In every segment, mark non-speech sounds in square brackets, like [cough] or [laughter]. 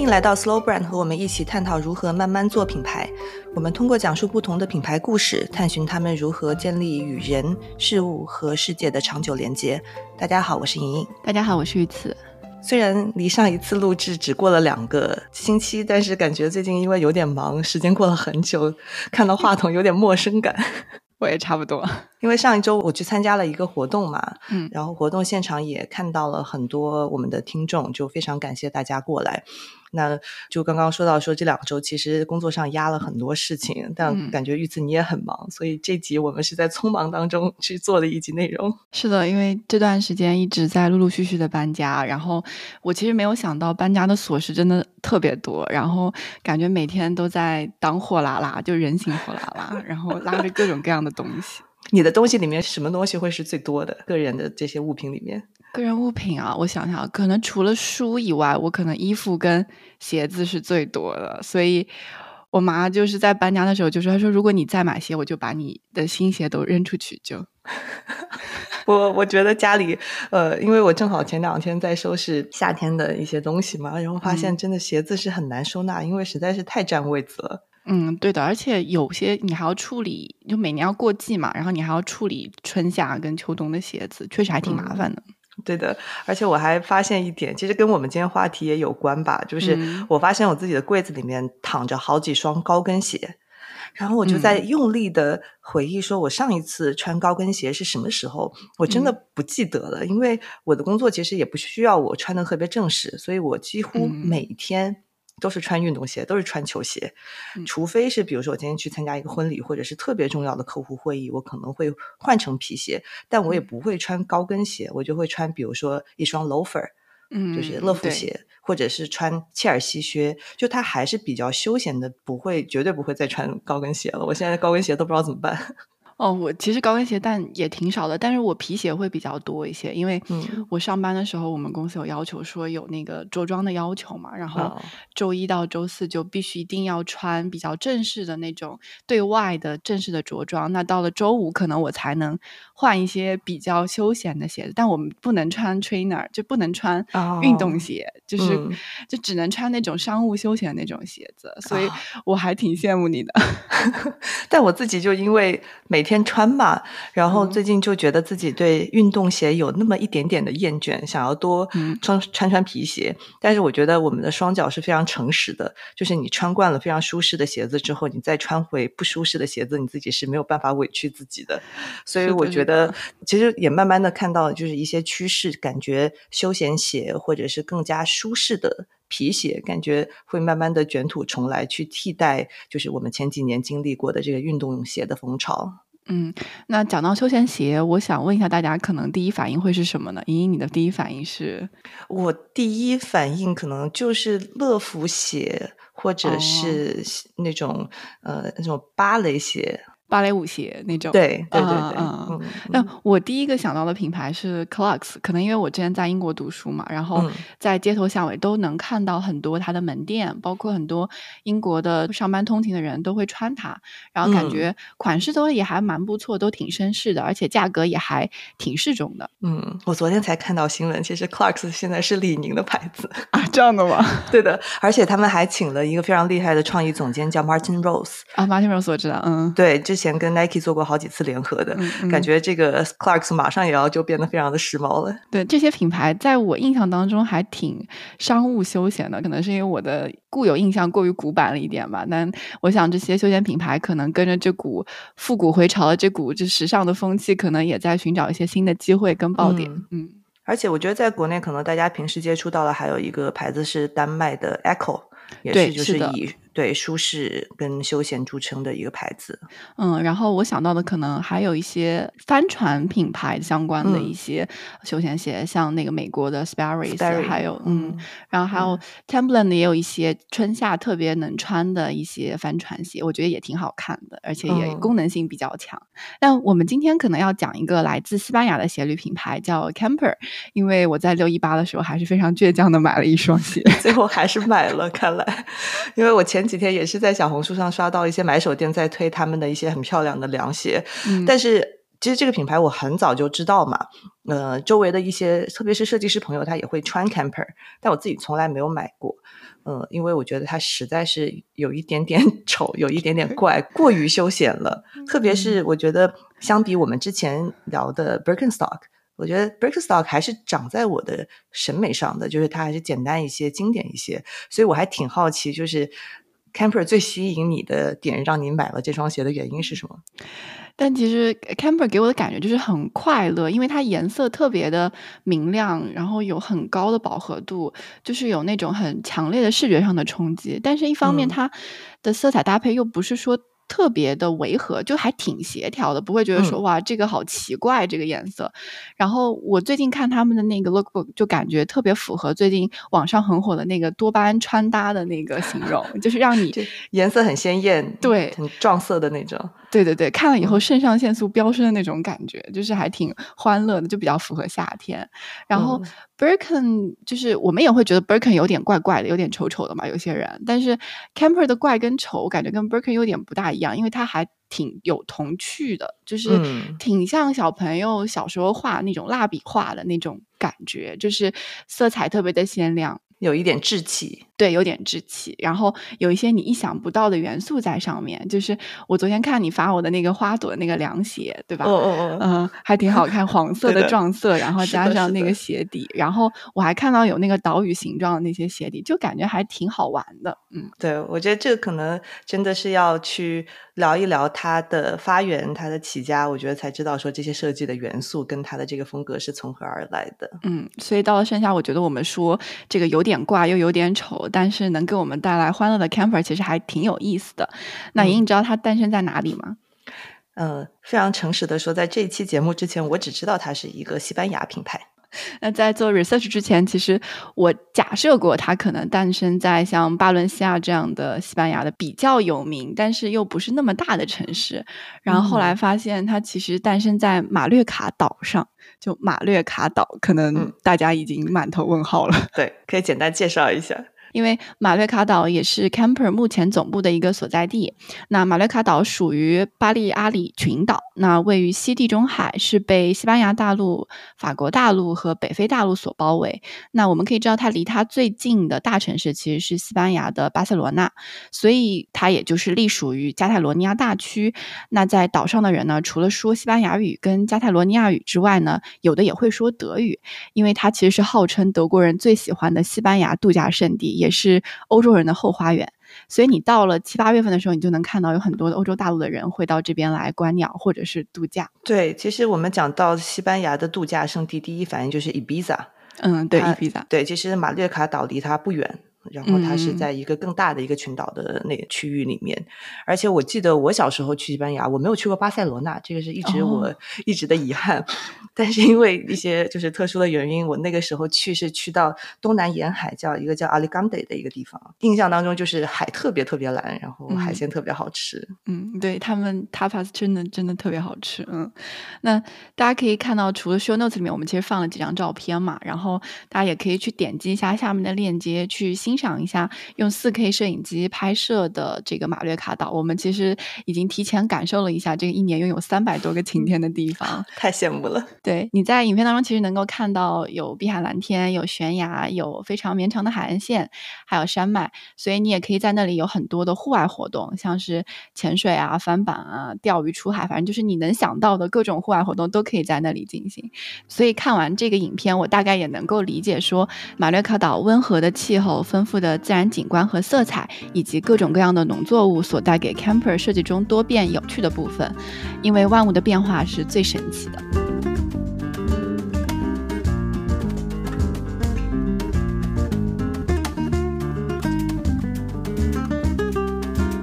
欢迎来到 Slow Brand，和我们一起探讨如何慢慢做品牌。我们通过讲述不同的品牌故事，探寻他们如何建立与人、事物和世界的长久连接。大家好，我是莹莹。大家好，我是玉慈。虽然离上一次录制只过了两个星期，但是感觉最近因为有点忙，时间过了很久，看到话筒有点陌生感。[laughs] 我也差不多，因为上一周我去参加了一个活动嘛，嗯，然后活动现场也看到了很多我们的听众，就非常感谢大家过来。那就刚刚说到说这两周其实工作上压了很多事情，但感觉玉子你也很忙，所以这集我们是在匆忙当中去做的一集内容。是的，因为这段时间一直在陆陆续续的搬家，然后我其实没有想到搬家的琐事真的特别多，然后感觉每天都在当货拉拉，就人形货拉拉，然后拉着各种各样的东西。[laughs] 你的东西里面什么东西会是最多的？个人的这些物品里面。个人物品啊，我想想，可能除了书以外，我可能衣服跟鞋子是最多的。所以，我妈就是在搬家的时候就说：“她说如果你再买鞋，我就把你的新鞋都扔出去。[laughs] ”就，我我觉得家里，呃，因为我正好前两天在收拾夏天的一些东西嘛，然后发现真的鞋子是很难收纳，因为实在是太占位子了。嗯，对的，而且有些你还要处理，就每年要过季嘛，然后你还要处理春夏跟秋冬的鞋子，确实还挺麻烦的。对的，而且我还发现一点，其实跟我们今天话题也有关吧，就是我发现我自己的柜子里面躺着好几双高跟鞋，然后我就在用力的回忆，说我上一次穿高跟鞋是什么时候，我真的不记得了，因为我的工作其实也不需要我穿的特别正式，所以我几乎每天。都是穿运动鞋，都是穿球鞋，除非是比如说我今天去参加一个婚礼，或者是特别重要的客户会议，我可能会换成皮鞋，但我也不会穿高跟鞋，我就会穿比如说一双 loafer，嗯，就是乐福鞋，或者是穿切尔西靴，就它还是比较休闲的，不会绝对不会再穿高跟鞋了。我现在高跟鞋都不知道怎么办。哦，我其实高跟鞋但也挺少的，但是我皮鞋会比较多一些，因为我上班的时候，我们公司有要求说有那个着装的要求嘛，然后周一到周四就必须一定要穿比较正式的那种对外的正式的着装，那到了周五可能我才能换一些比较休闲的鞋子，但我们不能穿 trainer，就不能穿运动鞋，就是就只能穿那种商务休闲那种鞋子，所以我还挺羡慕你的，[laughs] 但我自己就因为每天。天穿嘛，然后最近就觉得自己对运动鞋有那么一点点的厌倦，想要多穿穿穿皮鞋。但是我觉得我们的双脚是非常诚实的，就是你穿惯了非常舒适的鞋子之后，你再穿回不舒适的鞋子，你自己是没有办法委屈自己的。所以我觉得，其实也慢慢的看到，就是一些趋势，感觉休闲鞋或者是更加舒适的。皮鞋感觉会慢慢的卷土重来，去替代就是我们前几年经历过的这个运动鞋的风潮。嗯，那讲到休闲鞋，我想问一下大家，可能第一反应会是什么呢？莹莹，你的第一反应是？我第一反应可能就是乐福鞋，或者是那种呃那种芭蕾鞋。芭蕾舞鞋那种，对对对对。嗯，那我第一个想到的品牌是 Clarks，可能因为我之前在英国读书嘛，然后在街头巷尾都能看到很多它的门店，包括很多英国的上班通勤的人都会穿它，然后感觉款式都也还蛮不错，都挺绅士的，而且价格也还挺适中的。嗯，我昨天才看到新闻，其实 Clarks 现在是李宁的牌子 [laughs] 啊，这样的吗？[laughs] 对的，而且他们还请了一个非常厉害的创意总监，叫 Martin Rose 啊，Martin Rose 我知道，嗯，对，这。前跟 Nike 做过好几次联合的感觉，这个 Clarks 马上也要就变得非常的时髦了。对这些品牌，在我印象当中还挺商务休闲的，可能是因为我的固有印象过于古板了一点吧。但我想，这些休闲品牌可能跟着这股复古回潮的这股这时尚的风气，可能也在寻找一些新的机会跟爆点。嗯，而且我觉得在国内，可能大家平时接触到的还有一个牌子是丹麦的 Echo，也是就是以。对舒适跟休闲著称的一个牌子，嗯，然后我想到的可能还有一些帆船品牌相关的一些休闲鞋，像那个美国的 Sperry，还有嗯，然后还有 Timberland 也有一些春夏特别能穿的一些帆船鞋，我觉得也挺好看的，而且也功能性比较强。但我们今天可能要讲一个来自西班牙的鞋履品牌，叫 Camper，因为我在六一八的时候还是非常倔强的买了一双鞋，[laughs] 最后还是买了，看来，因为我前。前几天也是在小红书上刷到一些买手店在推他们的一些很漂亮的凉鞋，但是其实这个品牌我很早就知道嘛，呃，周围的一些特别是设计师朋友他也会穿 Camper，但我自己从来没有买过，嗯，因为我觉得它实在是有一点点 [laughs] 丑，有一点点怪，过于休闲了。特别是我觉得相比我们之前聊的 Birkenstock。我觉得 Birkenstock 还是长在我的审美上的，就是它还是简单一些、经典一些，所以我还挺好奇，就是 Camper 最吸引你的点，让你买了这双鞋的原因是什么？但其实 Camper 给我的感觉就是很快乐，因为它颜色特别的明亮，然后有很高的饱和度，就是有那种很强烈的视觉上的冲击。但是一方面，它的色彩搭配又不是说。特别的违和，就还挺协调的，不会觉得说哇这个好奇怪这个颜色。然后我最近看他们的那个 lookbook，就感觉特别符合最近网上很火的那个多巴胺穿搭的那个形容，就是让你颜色很鲜艳，对，很撞色的那种。对对对，看了以后肾上腺素飙升的那种感觉，就是还挺欢乐的，就比较符合夏天。然后 Birken 就是我们也会觉得 Birken 有点怪怪的，有点丑丑的嘛，有些人。但是 Camper 的怪跟丑，感觉跟 Birken 有点不大一样，因为它还挺有童趣的，就是挺像小朋友小时候画那种蜡笔画的那种感觉，就是色彩特别的鲜亮。有一点稚气，对，有点稚气，然后有一些你意想不到的元素在上面。就是我昨天看你发我的那个花朵那个凉鞋，对吧？哦哦哦，嗯，还挺好看，黄色 [laughs] 的撞色，然后加上那个鞋底，然后我还看到有那个岛屿形状的那些鞋底，就感觉还挺好玩的。嗯，对，我觉得这个可能真的是要去聊一聊它的发源、它的起家，我觉得才知道说这些设计的元素跟它的这个风格是从何而来的。嗯，所以到了剩下，我觉得我们说这个有点。点怪又有点丑，但是能给我们带来欢乐的 camper 其实还挺有意思的。那莹，莹知道它诞生在哪里吗？嗯，非常诚实的说，在这一期节目之前，我只知道它是一个西班牙品牌。[laughs] 那在做 research 之前，其实我假设过它可能诞生在像巴伦西亚这样的西班牙的比较有名，但是又不是那么大的城市。然后后来发现，它其实诞生在马略卡岛上。就马略卡岛，可能大家已经满头问号了。对，可以简单介绍一下。因为马略卡岛也是 Camper 目前总部的一个所在地。那马略卡岛属于巴利阿里群岛，那位于西地中海，是被西班牙大陆、法国大陆和北非大陆所包围。那我们可以知道，它离它最近的大城市其实是西班牙的巴塞罗那，所以它也就是隶属于加泰罗尼亚大区。那在岛上的人呢，除了说西班牙语跟加泰罗尼亚语之外呢，有的也会说德语，因为它其实是号称德国人最喜欢的西班牙度假胜地。也是欧洲人的后花园，所以你到了七八月份的时候，你就能看到有很多的欧洲大陆的人会到这边来观鸟或者是度假。对，其实我们讲到西班牙的度假胜地，第一反应就是 Ibiza。嗯，对，Ibiza。对，其实马略卡岛离它不远。然后它是在一个更大的一个群岛的那个区域里面，而且我记得我小时候去西班牙，我没有去过巴塞罗那，这个是一直我一直的遗憾。[laughs] 但是因为一些就是特殊的原因，我那个时候去是去到东南沿海，叫一个叫阿里冈德的一个地方，印象当中就是海特别特别蓝，然后海鲜特别好吃。嗯，对他们 tapas 真的真的特别好吃。嗯，那大家可以看到，除了 show notes 里面，我们其实放了几张照片嘛，然后大家也可以去点击一下下面的链接去。欣赏一下用四 K 摄影机拍摄的这个马略卡岛，我们其实已经提前感受了一下这个一年拥有三百多个晴天的地方，[laughs] 太羡慕了。对，你在影片当中其实能够看到有碧海蓝天、有悬崖、有非常绵长的海岸线，还有山脉，所以你也可以在那里有很多的户外活动，像是潜水啊、翻板啊、钓鱼、出海，反正就是你能想到的各种户外活动都可以在那里进行。所以看完这个影片，我大概也能够理解说马略卡岛温和的气候分。丰富的自然景观和色彩，以及各种各样的农作物所带给 camper 设计中多变有趣的部分，因为万物的变化是最神奇的。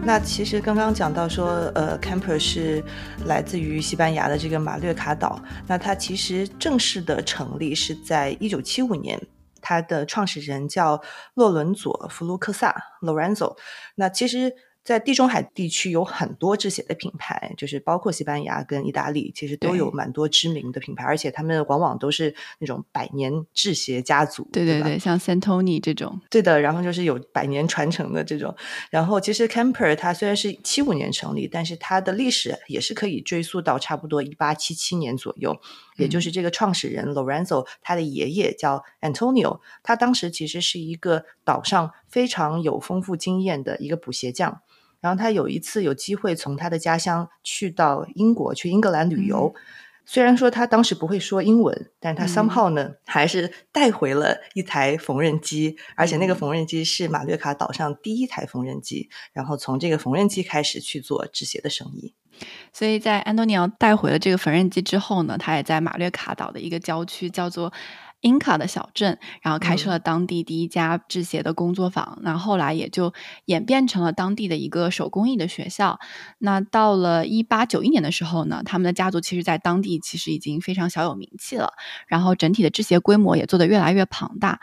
那其实刚刚讲到说，呃，camper 是来自于西班牙的这个马略卡岛，那它其实正式的成立是在一九七五年。它的创始人叫洛伦佐·弗卢克萨 （Lorenzo）。那其实在地中海地区有很多制鞋的品牌，就是包括西班牙跟意大利，其实都有蛮多知名的品牌，而且他们往往都是那种百年制鞋家族。对对对，像 Santoni 这种。对的，然后就是有百年传承的这种。然后其实 Camper 它虽然是七五年成立，但是它的历史也是可以追溯到差不多一八七七年左右，也就是这个创始人 Lorenzo 他的爷爷叫 Antonio，他当时其实是一个岛上非常有丰富经验的一个补鞋匠。然后他有一次有机会从他的家乡去到英国去英格兰旅游，虽然说他当时不会说英文，但是他 somehow 呢还是带回了一台缝纫机，而且那个缝纫机是马略卡岛上第一台缝纫机，然后从这个缝纫机开始去做制鞋的生意。所以在安东尼奥带回了这个缝纫机之后呢，他也在马略卡岛的一个郊区叫做。英卡的小镇，然后开设了当地第一家制鞋的工作坊，那后来也就演变成了当地的一个手工艺的学校。那到了一八九一年的时候呢，他们的家族其实在当地其实已经非常小有名气了，然后整体的制鞋规模也做得越来越庞大。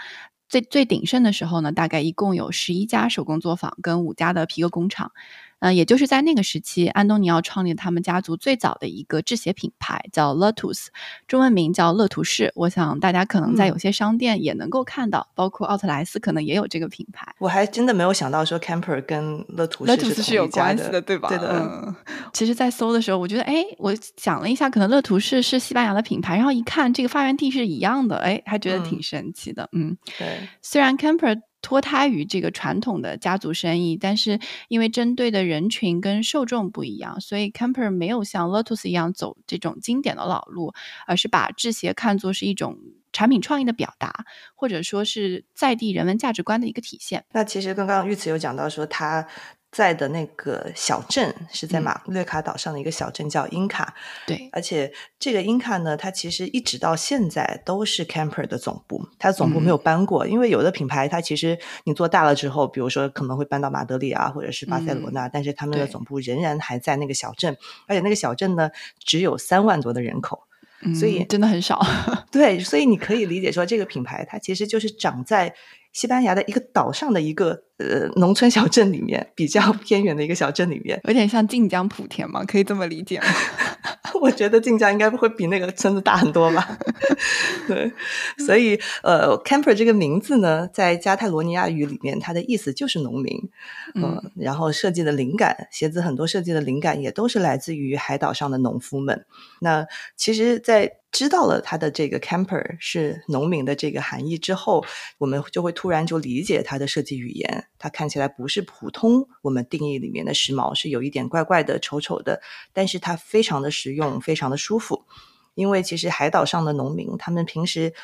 最最鼎盛的时候呢，大概一共有十一家手工作坊跟五家的皮革工厂。嗯，也就是在那个时期，安东尼奥创立了他们家族最早的一个制鞋品牌，叫 Lotus，中文名叫乐图士。我想大家可能在有些商店也能够看到，包括奥特莱斯可能也有这个品牌。我还真的没有想到说 Camper 跟乐图乐图士是有关系的，对吧？对的。嗯，[laughs] 其实，在搜的时候，我觉得，哎，我想了一下，可能乐图士是西班牙的品牌，然后一看这个发源地是一样的，哎，还觉得挺神奇的。嗯，对。虽然 Camper。脱胎于这个传统的家族生意，但是因为针对的人群跟受众不一样，所以 Camper 没有像 Lotus 一样走这种经典的老路，而是把制鞋看作是一种产品创意的表达，或者说是在地人文价值观的一个体现。那其实刚刚玉慈有讲到说他。在的那个小镇是在马略卡岛上的一个小镇，叫英卡。对，而且这个英卡呢，它其实一直到现在都是 Camper 的总部，它的总部没有搬过。因为有的品牌，它其实你做大了之后，比如说可能会搬到马德里啊，或者是巴塞罗那，但是他们的总部仍然还在那个小镇，而且那个小镇呢只有三万多的人口，所以真的很少。[laughs] 对，所以你可以理解说，这个品牌它其实就是长在。西班牙的一个岛上的一个呃农村小镇里面，比较偏远的一个小镇里面，有点像晋江莆田嘛，可以这么理解吗？[laughs] 我觉得晋江应该会比那个村子大很多吧。[laughs] 对，所以呃，camper 这个名字呢，在加泰罗尼亚语里面，它的意思就是农民。嗯，然后设计的灵感，鞋子很多设计的灵感也都是来自于海岛上的农夫们。那其实，在知道了它的这个 camper 是农民的这个含义之后，我们就会突然就理解它的设计语言。它看起来不是普通我们定义里面的时髦，是有一点怪怪的、丑丑的，但是它非常的实用，非常的舒服。因为其实海岛上的农民，他们平时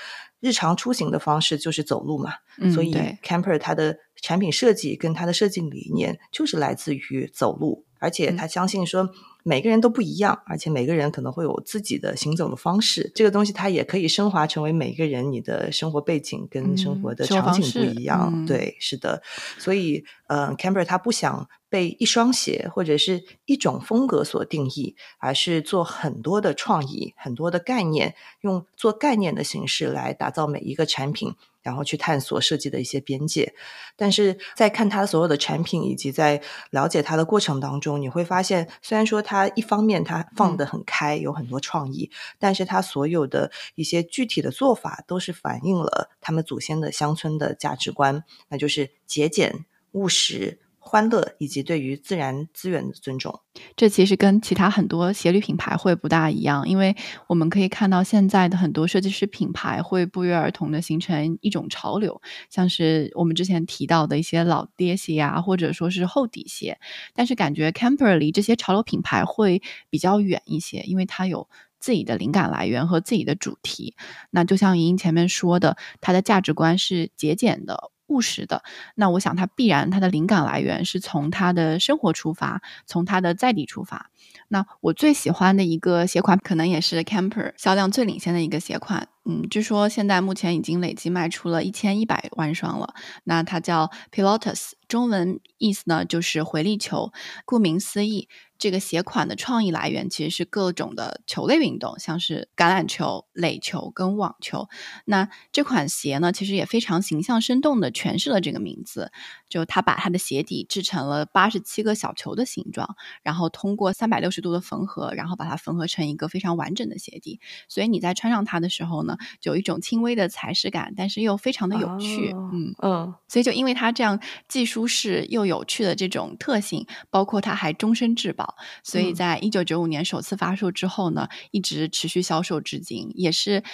日常出行的方式就是走路嘛，所以 camper 它的产品设计跟它的设计理念就是来自于走路，而且他相信说。每个人都不一样，而且每个人可能会有自己的行走的方式。这个东西它也可以升华成为每个人你的生活背景跟生活的场景不一样。对，是的。所以，呃，Camber 他不想被一双鞋或者是一种风格所定义，而是做很多的创意、很多的概念，用做概念的形式来打造每一个产品。然后去探索设计的一些边界，但是在看他所有的产品以及在了解他的过程当中，你会发现，虽然说他一方面他放得很开，有很多创意，但是他所有的一些具体的做法都是反映了他们祖先的乡村的价值观，那就是节俭务实。欢乐以及对于自然资源的尊重，这其实跟其他很多鞋履品牌会不大一样，因为我们可以看到现在的很多设计师品牌会不约而同的形成一种潮流，像是我们之前提到的一些老爹鞋啊，或者说是厚底鞋，但是感觉 Camper 离这些潮流品牌会比较远一些，因为它有自己的灵感来源和自己的主题。那就像莹莹前面说的，它的价值观是节俭的。务实的，那我想他必然他的灵感来源是从他的生活出发，从他的在地出发。那我最喜欢的一个鞋款，可能也是 Camper 销量最领先的一个鞋款。嗯，据说现在目前已经累计卖出了一千一百万双了。那它叫 Pilotus，中文意思呢就是回力球。顾名思义。这个鞋款的创意来源其实是各种的球类运动，像是橄榄球、垒球跟网球。那这款鞋呢，其实也非常形象生动的诠释了这个名字。就他把他的鞋底制成了八十七个小球的形状，然后通过三百六十度的缝合，然后把它缝合成一个非常完整的鞋底。所以你在穿上它的时候呢，就有一种轻微的踩屎感，但是又非常的有趣。嗯嗯，所以就因为它这样既舒适又有趣的这种特性，包括它还终身质保，所以在一九九五年首次发售之后呢，一直持续销售至今，也是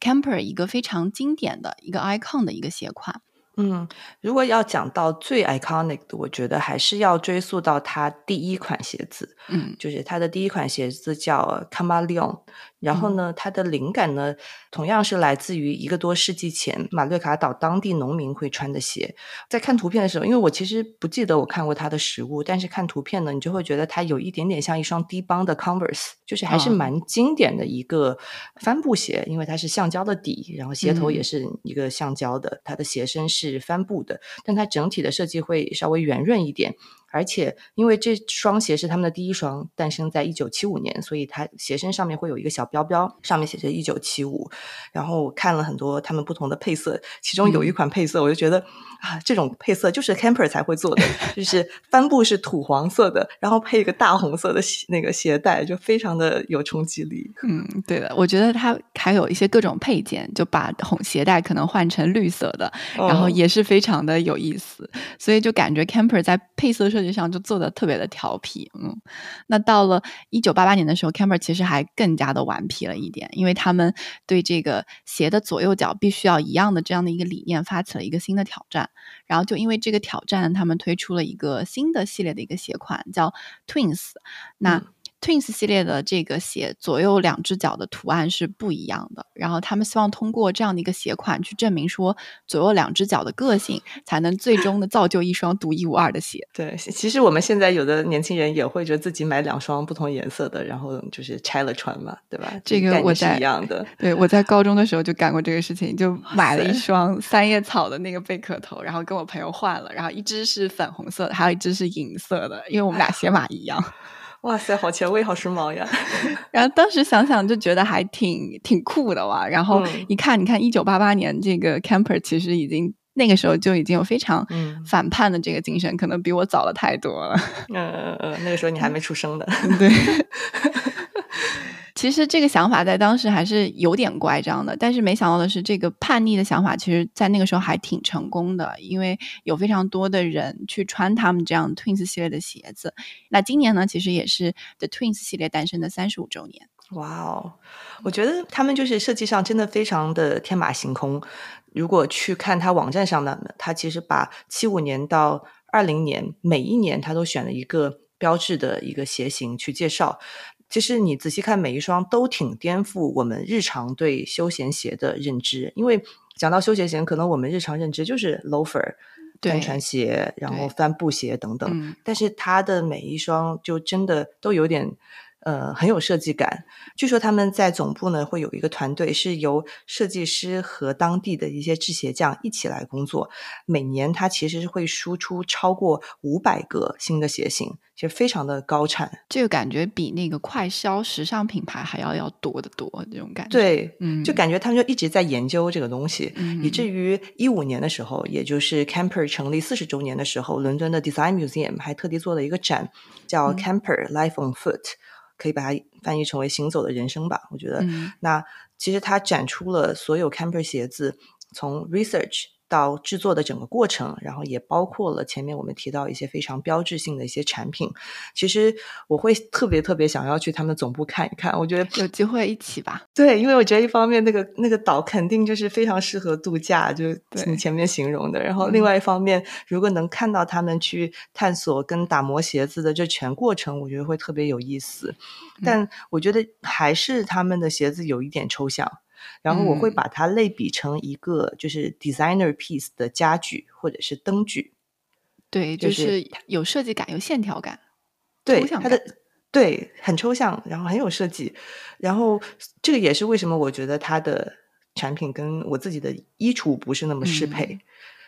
Camper 一个非常经典的一个 icon 的一个鞋款。嗯，如果要讲到最 iconic 的，我觉得还是要追溯到他第一款鞋子，嗯，就是他的第一款鞋子叫 Camaleon。然后呢，它的灵感呢，同样是来自于一个多世纪前马略卡岛当地农民会穿的鞋。在看图片的时候，因为我其实不记得我看过它的实物，但是看图片呢，你就会觉得它有一点点像一双低帮的 Converse，就是还是蛮经典的一个帆布鞋，因为它是橡胶的底，然后鞋头也是一个橡胶的，它的鞋身是帆布的，但它整体的设计会稍微圆润一点。而且，因为这双鞋是他们的第一双，诞生在一九七五年，所以它鞋身上面会有一个小标标，上面写着一九七五。然后我看了很多他们不同的配色，其中有一款配色，我就觉得啊，这种配色就是 Camper 才会做的，就是帆布是土黄色的，然后配一个大红色的那个鞋带，就非常的有冲击力。嗯，对的，我觉得它还有一些各种配件，就把红鞋带可能换成绿色的，然后也是非常的有意思，所以就感觉 Camper 在配色设。实际上就做的特别的调皮，嗯，那到了一九八八年的时候，Camper 其实还更加的顽皮了一点，因为他们对这个鞋的左右脚必须要一样的这样的一个理念发起了一个新的挑战，然后就因为这个挑战，他们推出了一个新的系列的一个鞋款，叫 Twins，那。Twins 系列的这个鞋左右两只脚的图案是不一样的，然后他们希望通过这样的一个鞋款去证明说左右两只脚的个性，才能最终的造就一双独一无二的鞋。对，其实我们现在有的年轻人也会觉得自己买两双不同颜色的，然后就是拆了穿嘛，对吧？这个我在一样的，对我在高中的时候就干过这个事情，就买了一双三叶草的那个贝壳头，然后跟我朋友换了，然后一只是粉红色的，还有一只是银色的，因为我们俩鞋码一样。哇塞，好前卫，好时髦呀！[laughs] 然后当时想想就觉得还挺挺酷的哇。然后一看，你看一九八八年这个 Camper 其实已经那个时候就已经有非常反叛的这个精神，可能比我早了太多了。嗯嗯嗯，那个时候你还没出生的，[laughs] 对。其实这个想法在当时还是有点乖张的，但是没想到的是，这个叛逆的想法其实在那个时候还挺成功的，因为有非常多的人去穿他们这样 Twins 系列的鞋子。那今年呢，其实也是 The Twins 系列诞生的三十五周年。哇哦，我觉得他们就是设计上真的非常的天马行空。如果去看他网站上的，他其实把七五年到二零年每一年他都选了一个标志的一个鞋型去介绍。其实你仔细看，每一双都挺颠覆我们日常对休闲鞋的认知。因为讲到休闲鞋，可能我们日常认知就是 loafer、帆船鞋，然后帆布鞋等等。但是它的每一双就真的都有点。呃，很有设计感。据说他们在总部呢会有一个团队，是由设计师和当地的一些制鞋匠一起来工作。每年他其实是会输出超过五百个新的鞋型，其实非常的高产。这个感觉比那个快销时尚品牌还要要多得多，这种感觉。对，嗯，就感觉他们就一直在研究这个东西，以至于一五年的时候，也就是 Camper 成立四十周年的时候，伦敦的 Design Museum 还特地做了一个展，叫 Camper Life on Foot。可以把它翻译成为“行走的人生”吧，我觉得。那其实它展出了所有 Camper 鞋子从 research。到制作的整个过程，然后也包括了前面我们提到一些非常标志性的一些产品。其实我会特别特别想要去他们总部看一看，我觉得有机会一起吧。对，因为我觉得一方面那个那个岛肯定就是非常适合度假，就是你前面形容的。然后另外一方面，如果能看到他们去探索跟打磨鞋子的这全过程，我觉得会特别有意思。但我觉得还是他们的鞋子有一点抽象。然后我会把它类比成一个就是 designer piece 的家具或者是灯具，对，就是有设计感、有线条感，对它的对很抽象，然后很有设计。然后这个也是为什么我觉得它的产品跟我自己的衣橱不是那么适配。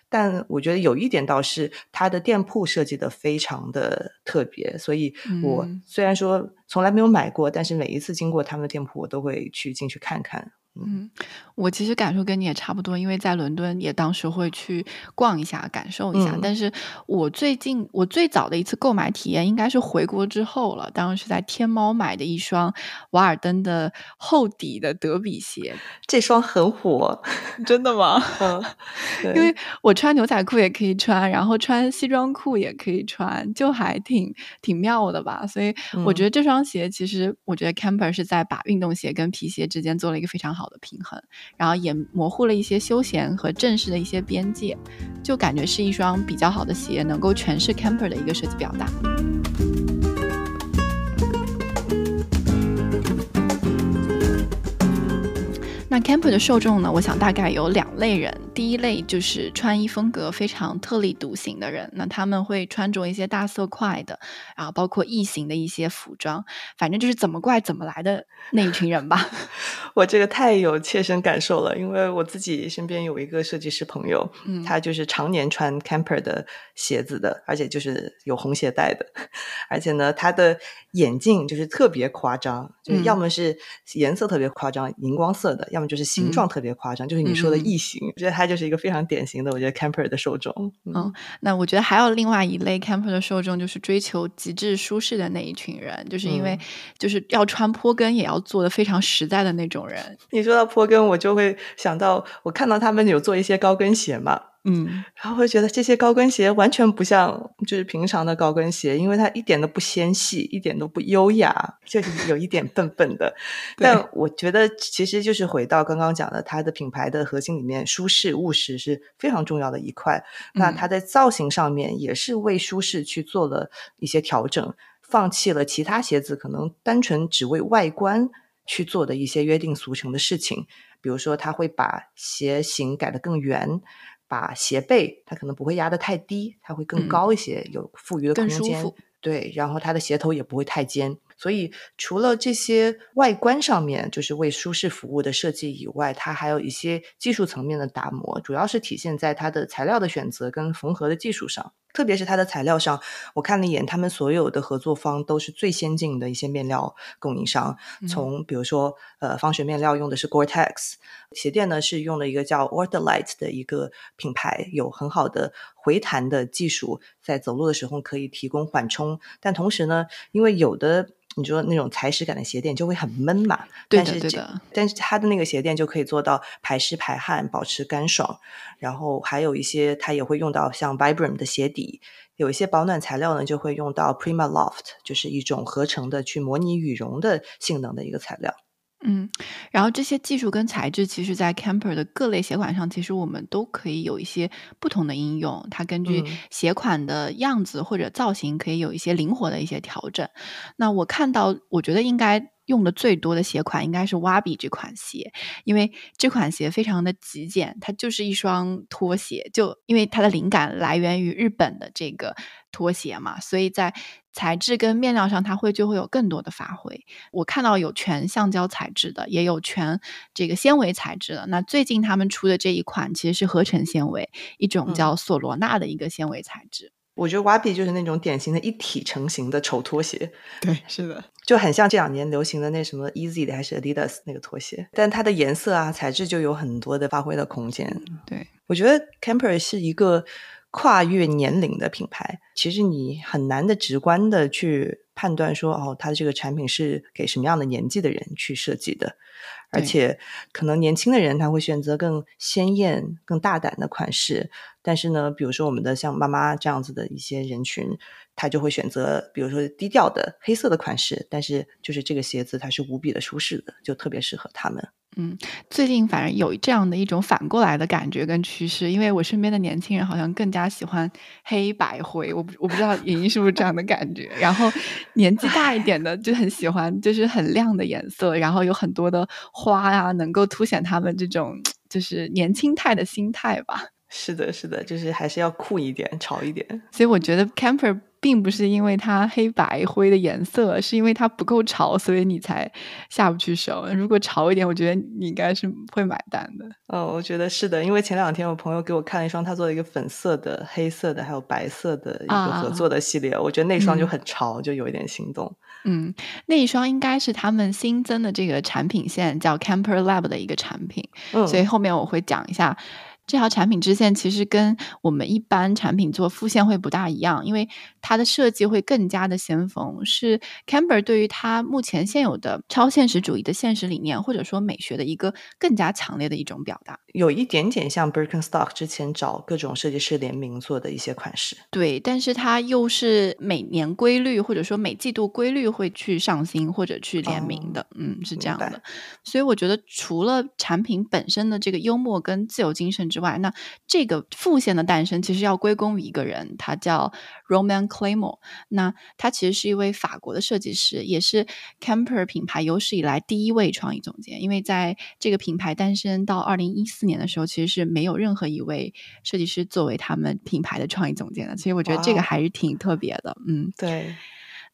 但我觉得有一点倒是它的店铺设计的非常的特别，所以我虽然说从来没有买过，但是每一次经过他们的店铺，我都会去进去看看。嗯，我其实感受跟你也差不多，因为在伦敦也当时会去逛一下，感受一下。但是我最近我最早的一次购买体验应该是回国之后了，当时是在天猫买的一双瓦尔登的厚底的德比鞋，这双很火，[laughs] 真的吗？嗯，[laughs] 因为我穿牛仔裤也可以穿，然后穿西装裤也可以穿，就还挺挺妙的吧。所以我觉得这双鞋其实，我觉得 Camper 是在把运动鞋跟皮鞋之间做了一个非常好。的平衡，然后也模糊了一些休闲和正式的一些边界，就感觉是一双比较好的鞋，能够诠释 camper 的一个设计表达。那 camper 的受众呢？我想大概有两类人。第一类就是穿衣风格非常特立独行的人，那他们会穿着一些大色块的，然后包括异形的一些服装，反正就是怎么怪怎么来的那一群人吧。[laughs] 我这个太有切身感受了，因为我自己身边有一个设计师朋友，嗯，他就是常年穿 camper 的鞋子的，而且就是有红鞋带的，[laughs] 而且呢，他的眼镜就是特别夸张，就是要么是颜色特别夸张，荧光色的，要么就是形状特别夸张，就是你说的异形，我觉得他。就是一个非常典型的，我觉得 camper 的受众。嗯，那我觉得还有另外一类 camper 的受众，就是追求极致舒适的那一群人，就是因为就是要穿坡跟也要做的非常实在的那种人。你说到坡跟，我就会想到，我看到他们有做一些高跟鞋嘛。嗯，然后会觉得这些高跟鞋完全不像就是平常的高跟鞋，因为它一点都不纤细，一点都不优雅，就是有一点笨笨的。[laughs] 但我觉得其实就是回到刚刚讲的，它的品牌的核心里面，舒适务实是非常重要的一块。那它在造型上面也是为舒适去做了一些调整，放弃了其他鞋子可能单纯只为外观去做的一些约定俗成的事情，比如说它会把鞋型改得更圆。把鞋背，它可能不会压得太低，它会更高一些，有富余的空间。对，然后它的鞋头也不会太尖。所以除了这些外观上面就是为舒适服务的设计以外，它还有一些技术层面的打磨，主要是体现在它的材料的选择跟缝合的技术上。特别是它的材料上，我看了一眼，他们所有的合作方都是最先进的一些面料供应商。从比如说，呃，防水面料用的是 Gore-Tex，鞋垫呢是用了一个叫 Ortholite 的一个品牌，有很好的回弹的技术，在走路的时候可以提供缓冲。但同时呢，因为有的。你说那种踩屎感的鞋垫就会很闷嘛？对的，对的。但是它的那个鞋垫就可以做到排湿排汗，保持干爽。然后还有一些，它也会用到像 Vibram 的鞋底。有一些保暖材料呢，就会用到 Prima Loft，就是一种合成的去模拟羽绒的性能的一个材料。嗯，然后这些技术跟材质，其实，在 Camper 的各类鞋款上，其实我们都可以有一些不同的应用。它根据鞋款的样子或者造型，可以有一些灵活的一些调整。那我看到，我觉得应该。用的最多的鞋款应该是 Wabi 这款鞋，因为这款鞋非常的极简，它就是一双拖鞋。就因为它的灵感来源于日本的这个拖鞋嘛，所以在材质跟面料上，它会就会有更多的发挥。我看到有全橡胶材质的，也有全这个纤维材质的。那最近他们出的这一款其实是合成纤维，一种叫索罗纳的一个纤维材质。我觉得 Wabi 就是那种典型的一体成型的丑拖鞋，对，是的，就很像这两年流行的那什么 Easy 的还是 Adidas 那个拖鞋，但它的颜色啊材质就有很多的发挥的空间。对我觉得 Camper 是一个跨越年龄的品牌，其实你很难的直观的去判断说哦，它的这个产品是给什么样的年纪的人去设计的。而且，可能年轻的人他会选择更鲜艳、更大胆的款式，但是呢，比如说我们的像妈妈这样子的一些人群，他就会选择，比如说低调的黑色的款式，但是就是这个鞋子它是无比的舒适的，就特别适合他们。嗯，最近反正有这样的一种反过来的感觉跟趋势，因为我身边的年轻人好像更加喜欢黑白灰，我我不知道莹莹是不是这样的感觉。然后年纪大一点的就很喜欢，就是很亮的颜色，然后有很多的花啊，能够凸显他们这种就是年轻态的心态吧。是的，是的，就是还是要酷一点，潮一点。所以我觉得 camper。并不是因为它黑白灰的颜色，是因为它不够潮，所以你才下不去手。如果潮一点，我觉得你应该是会买单的。哦，我觉得是的，因为前两天我朋友给我看了一双他做的一个粉色的、黑色的还有白色的一个合作的系列，我觉得那双就很潮，就有一点心动。嗯，那一双应该是他们新增的这个产品线，叫 Camper Lab 的一个产品，嗯所以后面我会讲一下。这条产品支线其实跟我们一般产品做副线会不大一样，因为它的设计会更加的先锋，是 Camber 对于它目前现有的超现实主义的现实理念或者说美学的一个更加强烈的一种表达，有一点点像 Birkenstock 之前找各种设计师联名做的一些款式。对，但是它又是每年规律或者说每季度规律会去上新或者去联名的，嗯，是这样的。所以我觉得除了产品本身的这个幽默跟自由精神。之外，那这个副线的诞生其实要归功于一个人，他叫 Roman Claymore。那他其实是一位法国的设计师，也是 Camper 品牌有史以来第一位创意总监。因为在这个品牌诞生到二零一四年的时候，其实是没有任何一位设计师作为他们品牌的创意总监的。所以我觉得这个还是挺特别的。嗯，对。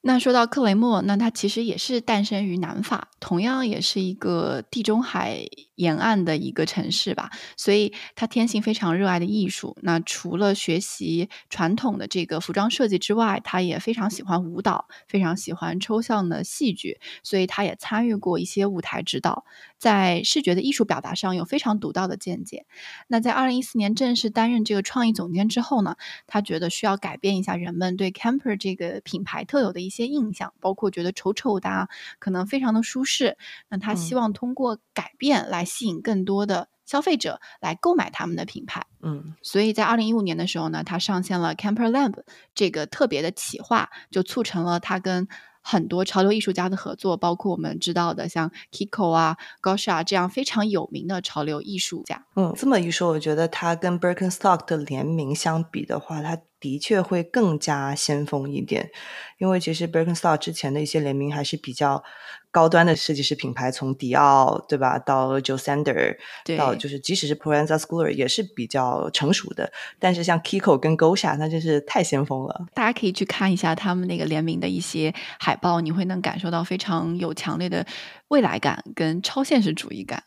那说到克雷默，那他其实也是诞生于南法，同样也是一个地中海沿岸的一个城市吧。所以他天性非常热爱的艺术。那除了学习传统的这个服装设计之外，他也非常喜欢舞蹈，非常喜欢抽象的戏剧。所以他也参与过一些舞台指导，在视觉的艺术表达上有非常独到的见解。那在二零一四年正式担任这个创意总监之后呢，他觉得需要改变一下人们对 Camper 这个品牌特有的一。些印象，包括觉得丑丑的，可能非常的舒适。那他希望通过改变来吸引更多的消费者来购买他们的品牌。嗯，所以在二零一五年的时候呢，他上线了 Camper Lab 这个特别的企划，就促成了他跟很多潮流艺术家的合作，包括我们知道的像 Kiko 啊、Gosha 这样非常有名的潮流艺术家。嗯，这么一说，我觉得他跟 Birkenstock 的联名相比的话，他。的确会更加先锋一点，因为其实 Birkenstock 之前的一些联名还是比较高端的设计师品牌，从迪奥对吧，到 Joe Sander，到就是即使是 Pranza Schooler 也是比较成熟的。但是像 Kiko 跟 Gosha，那真是太先锋了。大家可以去看一下他们那个联名的一些海报，你会能感受到非常有强烈的未来感跟超现实主义感。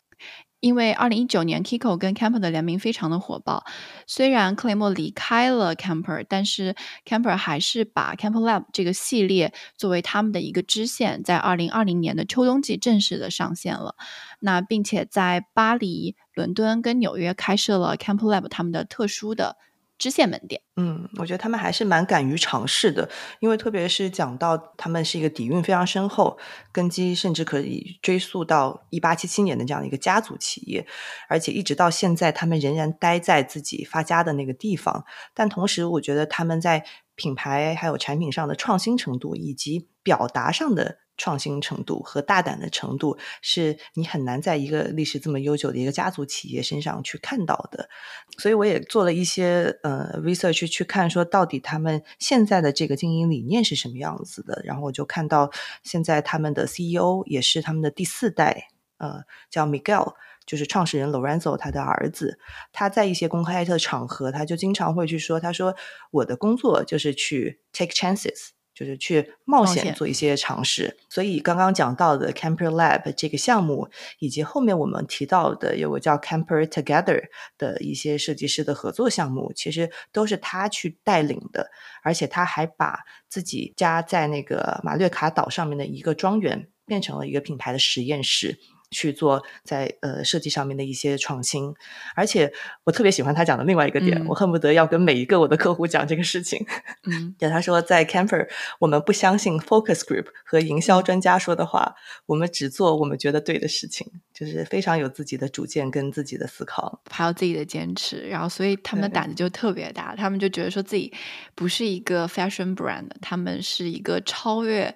因为二零一九年，Kiko 跟 Camper 的联名非常的火爆。虽然克雷默离开了 Camper，但是 Camper 还是把 Camper Lab 这个系列作为他们的一个支线，在二零二零年的秋冬季正式的上线了。那并且在巴黎、伦敦跟纽约开设了 Camper Lab 他们的特殊的。支线门店，嗯，我觉得他们还是蛮敢于尝试的，因为特别是讲到他们是一个底蕴非常深厚，根基甚至可以追溯到一八七七年的这样的一个家族企业，而且一直到现在，他们仍然待在自己发家的那个地方。但同时，我觉得他们在品牌还有产品上的创新程度，以及表达上的。创新程度和大胆的程度，是你很难在一个历史这么悠久的一个家族企业身上去看到的。所以我也做了一些呃 research 去看，说到底他们现在的这个经营理念是什么样子的。然后我就看到，现在他们的 CEO 也是他们的第四代，呃，叫 Miguel，就是创始人 Lorenzo 他的儿子。他在一些公开的场合，他就经常会去说，他说我的工作就是去 take chances。就是去冒险做一些尝试，所以刚刚讲到的 Camper Lab 这个项目，以及后面我们提到的有个叫 Camper Together 的一些设计师的合作项目，其实都是他去带领的，而且他还把自己家在那个马略卡岛上面的一个庄园变成了一个品牌的实验室。去做在呃设计上面的一些创新，而且我特别喜欢他讲的另外一个点，我恨不得要跟每一个我的客户讲这个事情。嗯，就他说在 Camper，我们不相信 Focus Group 和营销专家说的话，我们只做我们觉得对的事情，就是非常有自己的主见跟自己的思考，还有自己的坚持。然后，所以他们的胆子就特别大，他们就觉得说自己不是一个 fashion brand，他们是一个超越。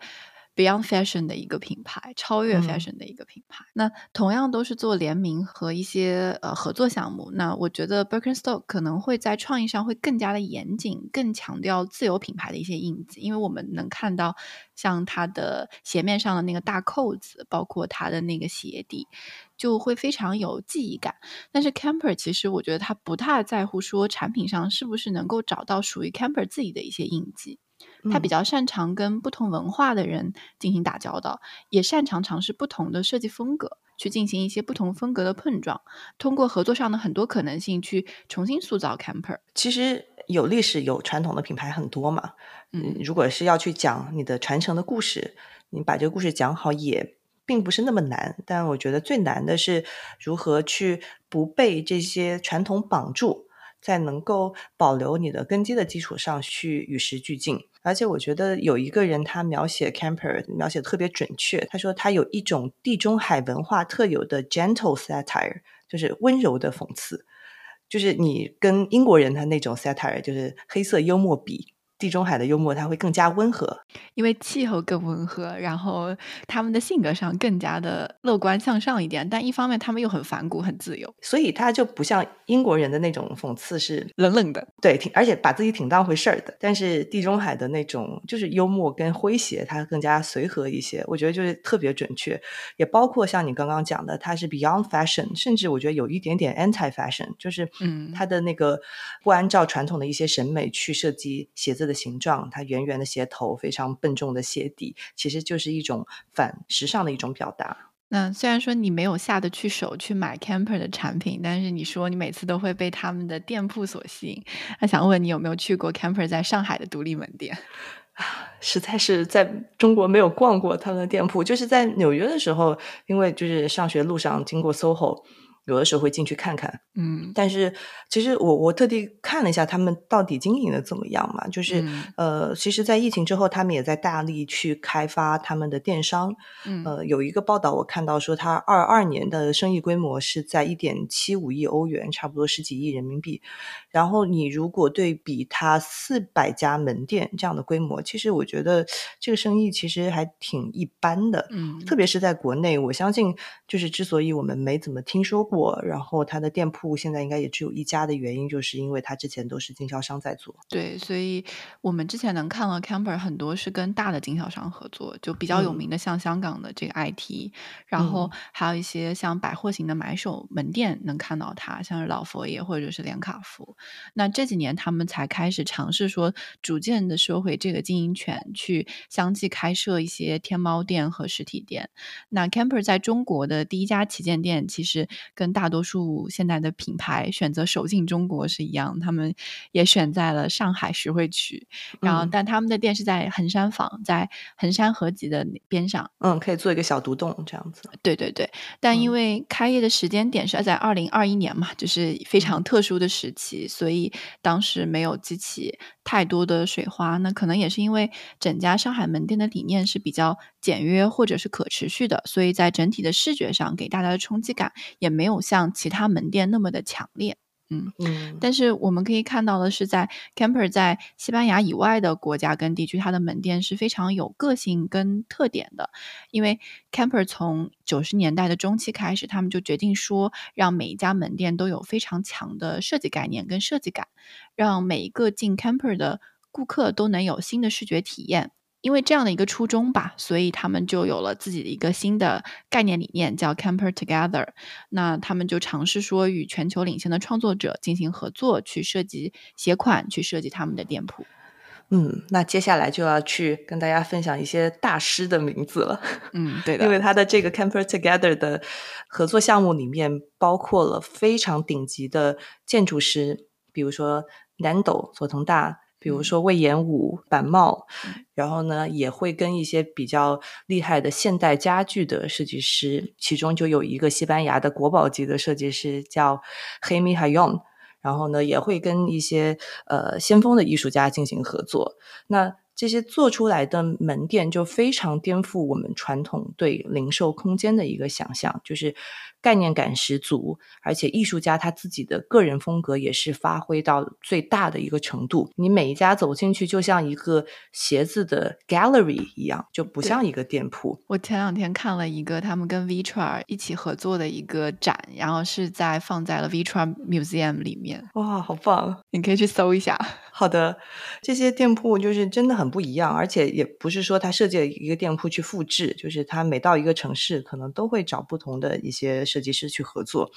Beyond Fashion 的一个品牌，超越 Fashion 的一个品牌。那同样都是做联名和一些呃合作项目。那我觉得 Birkenstock 可能会在创意上会更加的严谨，更强调自有品牌的一些印记。因为我们能看到，像它的鞋面上的那个大扣子，包括它的那个鞋底，就会非常有记忆感。但是 Camper 其实我觉得他不太在乎说产品上是不是能够找到属于 Camper 自己的一些印记。他比较擅长跟不同文化的人进行打交道，也擅长尝试不同的设计风格，去进行一些不同风格的碰撞，通过合作上的很多可能性去重新塑造 Camper。其实有历史、有传统的品牌很多嘛，嗯，如果是要去讲你的传承的故事，你把这个故事讲好也并不是那么难。但我觉得最难的是如何去不被这些传统绑住。在能够保留你的根基的基础上去与时俱进，而且我觉得有一个人他描写 Camper 描写特别准确。他说他有一种地中海文化特有的 gentle satire，就是温柔的讽刺，就是你跟英国人他那种 satire，就是黑色幽默比。地中海的幽默，它会更加温和，因为气候更温和，然后他们的性格上更加的乐观向上一点。但一方面，他们又很反骨、很自由，所以他就不像英国人的那种讽刺是冷冷的，对，挺而且把自己挺当回事儿的。但是地中海的那种就是幽默跟诙谐，它更加随和一些。我觉得就是特别准确，也包括像你刚刚讲的，它是 beyond fashion，甚至我觉得有一点点 anti fashion，就是嗯，它的那个不按照传统的一些审美去设计鞋子。的形状，它圆圆的鞋头，非常笨重的鞋底，其实就是一种反时尚的一种表达。那虽然说你没有下得去手去买 Camper 的产品，但是你说你每次都会被他们的店铺所吸引。那想问你有没有去过 Camper 在上海的独立门店？啊，[sighs] 实在是在中国没有逛过他们的店铺，就是在纽约的时候，因为就是上学路上经过 SOHO。有的时候会进去看看，嗯，但是其实我我特地看了一下他们到底经营的怎么样嘛，就是呃，其实，在疫情之后，他们也在大力去开发他们的电商，嗯，呃，有一个报道我看到说，他二二年的生意规模是在一点七五亿欧元，差不多十几亿人民币。然后你如果对比它四百家门店这样的规模，其实我觉得这个生意其实还挺一般的，嗯，特别是在国内，我相信就是之所以我们没怎么听说过，然后它的店铺现在应该也只有一家的原因，就是因为它之前都是经销商在做。对，所以我们之前能看到 Camper 很多是跟大的经销商合作，就比较有名的像香港的这个 IT，然后还有一些像百货型的买手门店能看到它，像是老佛爷或者是连卡佛。那这几年，他们才开始尝试说，逐渐的收回这个经营权，去相继开设一些天猫店和实体店。那 Camper 在中国的第一家旗舰店，其实跟大多数现在的品牌选择首进中国是一样，他们也选在了上海徐汇区。然后，但他们的店是在衡山坊，在衡山合集的边上。嗯，可以做一个小独栋这样子。对对对，但因为开业的时间点是在二零二一年嘛，就是非常特殊的时期。所以当时没有激起太多的水花，那可能也是因为整家上海门店的理念是比较简约或者是可持续的，所以在整体的视觉上给大家的冲击感也没有像其他门店那么的强烈。嗯嗯，但是我们可以看到的是，在 Camper 在西班牙以外的国家跟地区，它的门店是非常有个性跟特点的。因为 Camper 从九十年代的中期开始，他们就决定说，让每一家门店都有非常强的设计概念跟设计感，让每一个进 Camper 的顾客都能有新的视觉体验。因为这样的一个初衷吧，所以他们就有了自己的一个新的概念理念，叫 Camper Together。那他们就尝试说与全球领先的创作者进行合作，去设计鞋款，去设计他们的店铺。嗯，那接下来就要去跟大家分享一些大师的名字了。嗯，对 [laughs] 的，因为他的这个 Camper Together 的合作项目里面包括了非常顶级的建筑师，比如说南斗佐藤大。比如说魏延武、板茂，然后呢也会跟一些比较厉害的现代家具的设计师，其中就有一个西班牙的国宝级的设计师叫黑米海用，然后呢也会跟一些呃先锋的艺术家进行合作。那这些做出来的门店就非常颠覆我们传统对零售空间的一个想象，就是。概念感十足，而且艺术家他自己的个人风格也是发挥到最大的一个程度。你每一家走进去，就像一个鞋子的 gallery 一样，就不像一个店铺。我前两天看了一个他们跟 Vitra 一起合作的一个展，然后是在放在了 Vitra Museum 里面。哇，好棒！你可以去搜一下。[laughs] 好的，这些店铺就是真的很很不一样，而且也不是说他设计了一个店铺去复制，就是他每到一个城市，可能都会找不同的一些设计师去合作。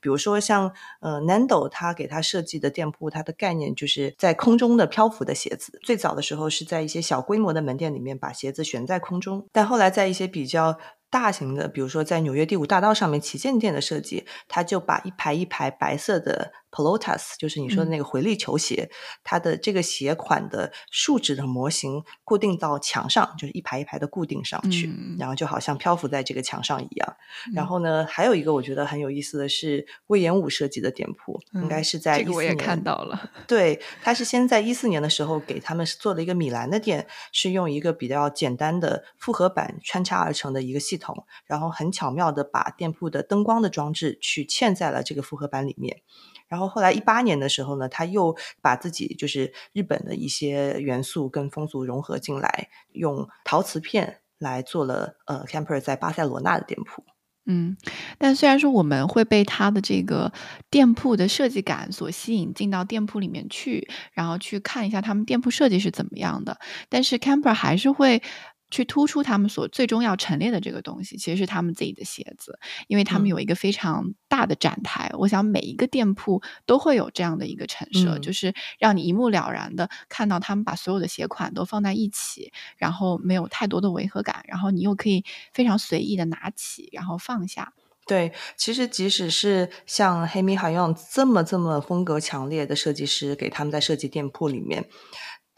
比如说像呃 Nando，他给他设计的店铺，它的概念就是在空中的漂浮的鞋子。最早的时候是在一些小规模的门店里面把鞋子悬在空中，但后来在一些比较大型的，比如说在纽约第五大道上面旗舰店的设计，他就把一排一排白色的。Pelotas 就是你说的那个回力球鞋，它的这个鞋款的树脂的模型固定到墙上，就是一排一排的固定上去，然后就好像漂浮在这个墙上一样。然后呢，还有一个我觉得很有意思的是魏延武设计的店铺，应该是在这个我也看到了。[laughs] 对，他是先在一四年的时候给他们做了一个米兰的店，是用一个比较简单的复合板穿插而成的一个系统，然后很巧妙的把店铺的灯光的装置去嵌在了这个复合板里面。然后后来一八年的时候呢，他又把自己就是日本的一些元素跟风俗融合进来，用陶瓷片来做了呃 Camper 在巴塞罗那的店铺。嗯，但虽然说我们会被他的这个店铺的设计感所吸引，进到店铺里面去，然后去看一下他们店铺设计是怎么样的，但是 Camper 还是会。去突出他们所最终要陈列的这个东西，其实是他们自己的鞋子，因为他们有一个非常大的展台。我想每一个店铺都会有这样的一个陈设，就是让你一目了然的看到他们把所有的鞋款都放在一起，然后没有太多的违和感，然后你又可以非常随意的拿起，然后放下。对，其实即使是像黑米海用这么这么风格强烈的设计师，给他们在设计店铺里面。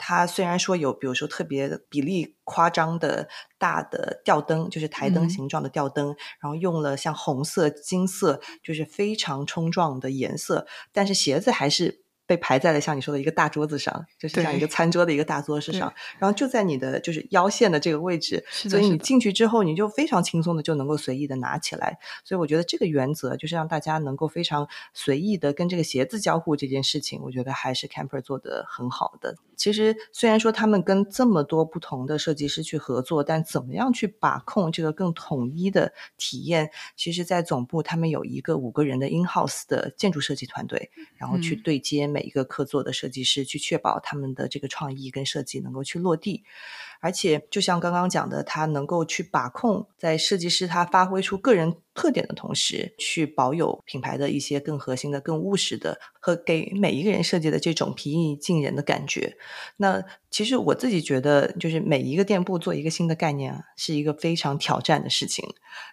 它虽然说有，比如说特别比例夸张的大的吊灯，就是台灯形状的吊灯，然后用了像红色、金色，就是非常冲撞的颜色，但是鞋子还是。被排在了像你说的一个大桌子上，就是像一个餐桌的一个大桌子上，然后就在你的就是腰线的这个位置，所以你进去之后，你就非常轻松的就能够随意的拿起来。所以我觉得这个原则就是让大家能够非常随意的跟这个鞋子交互这件事情，我觉得还是 Camper 做的很好的。其实虽然说他们跟这么多不同的设计师去合作，但怎么样去把控这个更统一的体验，其实，在总部他们有一个五个人的 in house 的建筑设计团队，然后去对接每。一个客座的设计师去确保他们的这个创意跟设计能够去落地，而且就像刚刚讲的，他能够去把控在设计师他发挥出个人特点的同时，去保有品牌的一些更核心的、更务实的和给每一个人设计的这种平易近人的感觉。那其实我自己觉得，就是每一个店铺做一个新的概念，是一个非常挑战的事情。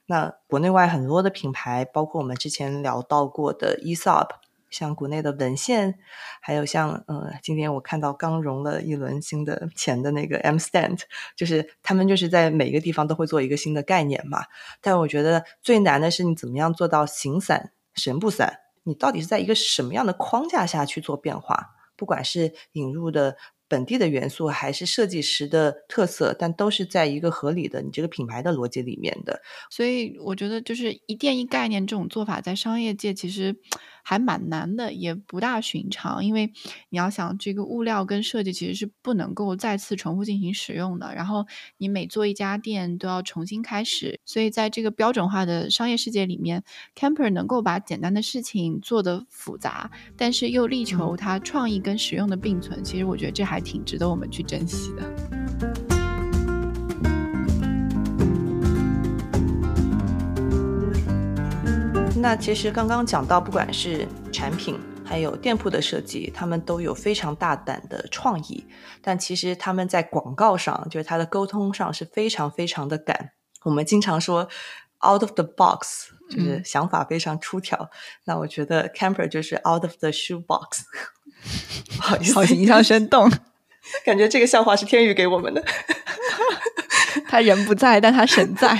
那国内外很多的品牌，包括我们之前聊到过的 ESOP。像国内的文献，还有像呃，今天我看到刚融了一轮新的钱的那个 M Stand，就是他们就是在每一个地方都会做一个新的概念嘛。但我觉得最难的是你怎么样做到形散神不散？你到底是在一个什么样的框架下去做变化？不管是引入的。本地的元素还是设计师的特色，但都是在一个合理的你这个品牌的逻辑里面的。所以我觉得，就是一店一概念这种做法，在商业界其实还蛮难的，也不大寻常。因为你要想，这个物料跟设计其实是不能够再次重复进行使用的。然后你每做一家店都要重新开始，所以在这个标准化的商业世界里面，Camper 能够把简单的事情做得复杂，但是又力求它创意跟实用的并存。其实我觉得这还。挺值得我们去珍惜的。那其实刚刚讲到，不管是产品还有店铺的设计，他们都有非常大胆的创意。但其实他们在广告上，就是他的沟通上是非常非常的敢。我们经常说 “out of the box”，就是想法非常出挑。那我觉得 Camper 就是 “out of the shoe box”。[laughs] 不好意思，好形象生动。感觉这个笑话是天宇给我们的，[laughs] 他人不在，但他神在。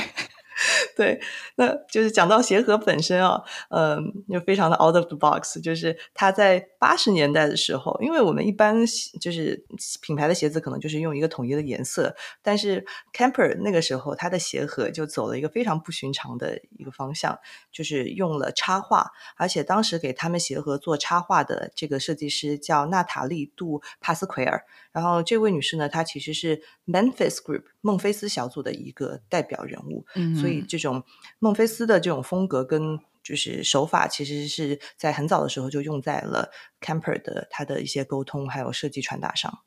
[laughs] 对，那就是讲到鞋盒本身啊，嗯，就非常的 out of the box。就是它在八十年代的时候，因为我们一般就是品牌的鞋子可能就是用一个统一的颜色，但是 Camper 那个时候它的鞋盒就走了一个非常不寻常的一个方向，就是用了插画，而且当时给他们鞋盒做插画的这个设计师叫娜塔莉杜帕斯奎尔。然后这位女士呢，她其实是 Memphis Group 孟菲斯小组的一个代表人物，嗯，所以这种孟菲斯的这种风格跟就是手法其实是在很早的时候就用在了 Camper 的他的一些沟通还有设计传达上。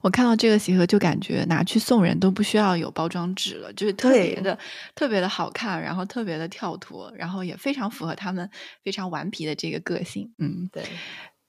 我看到这个鞋盒就感觉拿去送人都不需要有包装纸了，就是特别的特别的好看，然后特别的跳脱，然后也非常符合他们非常顽皮的这个个性。嗯，对。